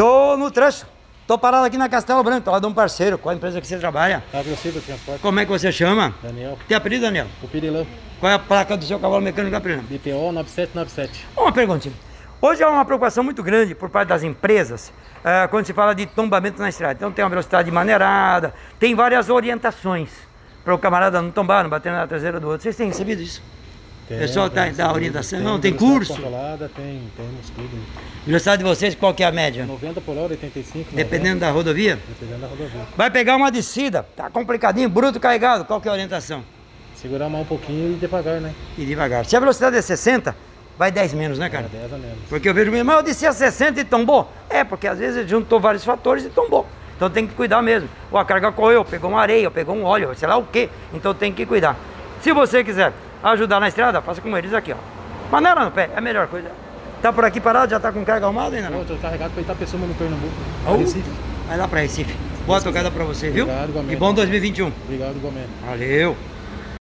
Tô no trecho. Tô parado aqui na Castelo Branco, tô lá de um parceiro. Qual a empresa que você trabalha? Agressivo Transporte. Como é que você chama? Daniel. Tem apelido, Daniel? O Pirilão. Qual é a placa do seu cavalo mecânico Caprilano? BPO 9797. Uma perguntinha. Hoje há uma preocupação muito grande por parte das empresas eh, quando se fala de tombamento na estrada. Então tem uma velocidade maneirada, tem várias orientações para o camarada não tombar, não bater na traseira do outro. Vocês têm recebido isso? Tem, O pessoal tá- tem, dá tem, orientação? tem Não, tem curso? controlada, tem, temos tudo. Velocidade de vocês, qual que é a média? 90 por hora, 85. Dependendo da rodovia? 90, dependendo da rodovia. Vai pegar uma descida, tá complicadinho, bruto carregado, qual que é a orientação? Segurar mais um pouquinho e devagar, né? E devagar. Se a velocidade é 60, vai 10 menos, né, cara? É, 10 a menos. Porque eu vejo, mas eu desci a 60 e tombou. É, porque às vezes juntou vários fatores e tombou. Então tem que cuidar mesmo. Ou a carga correu, pegou uma areia, pegou um óleo, sei lá o quê. Então tem que cuidar. Se você quiser ajudar na estrada, faça como eles aqui, ó. Maneira no pé, é a melhor coisa. Tá por aqui parado, já tá com carga arrumada ainda não? Eu tô carregado pra Itapessuma no Pernambuco. Ô, Recife. Vai lá pra Recife. Boa tocada pra você, viu? Obrigado, igualmente. E bom 2021. Obrigado, igualmente. Valeu.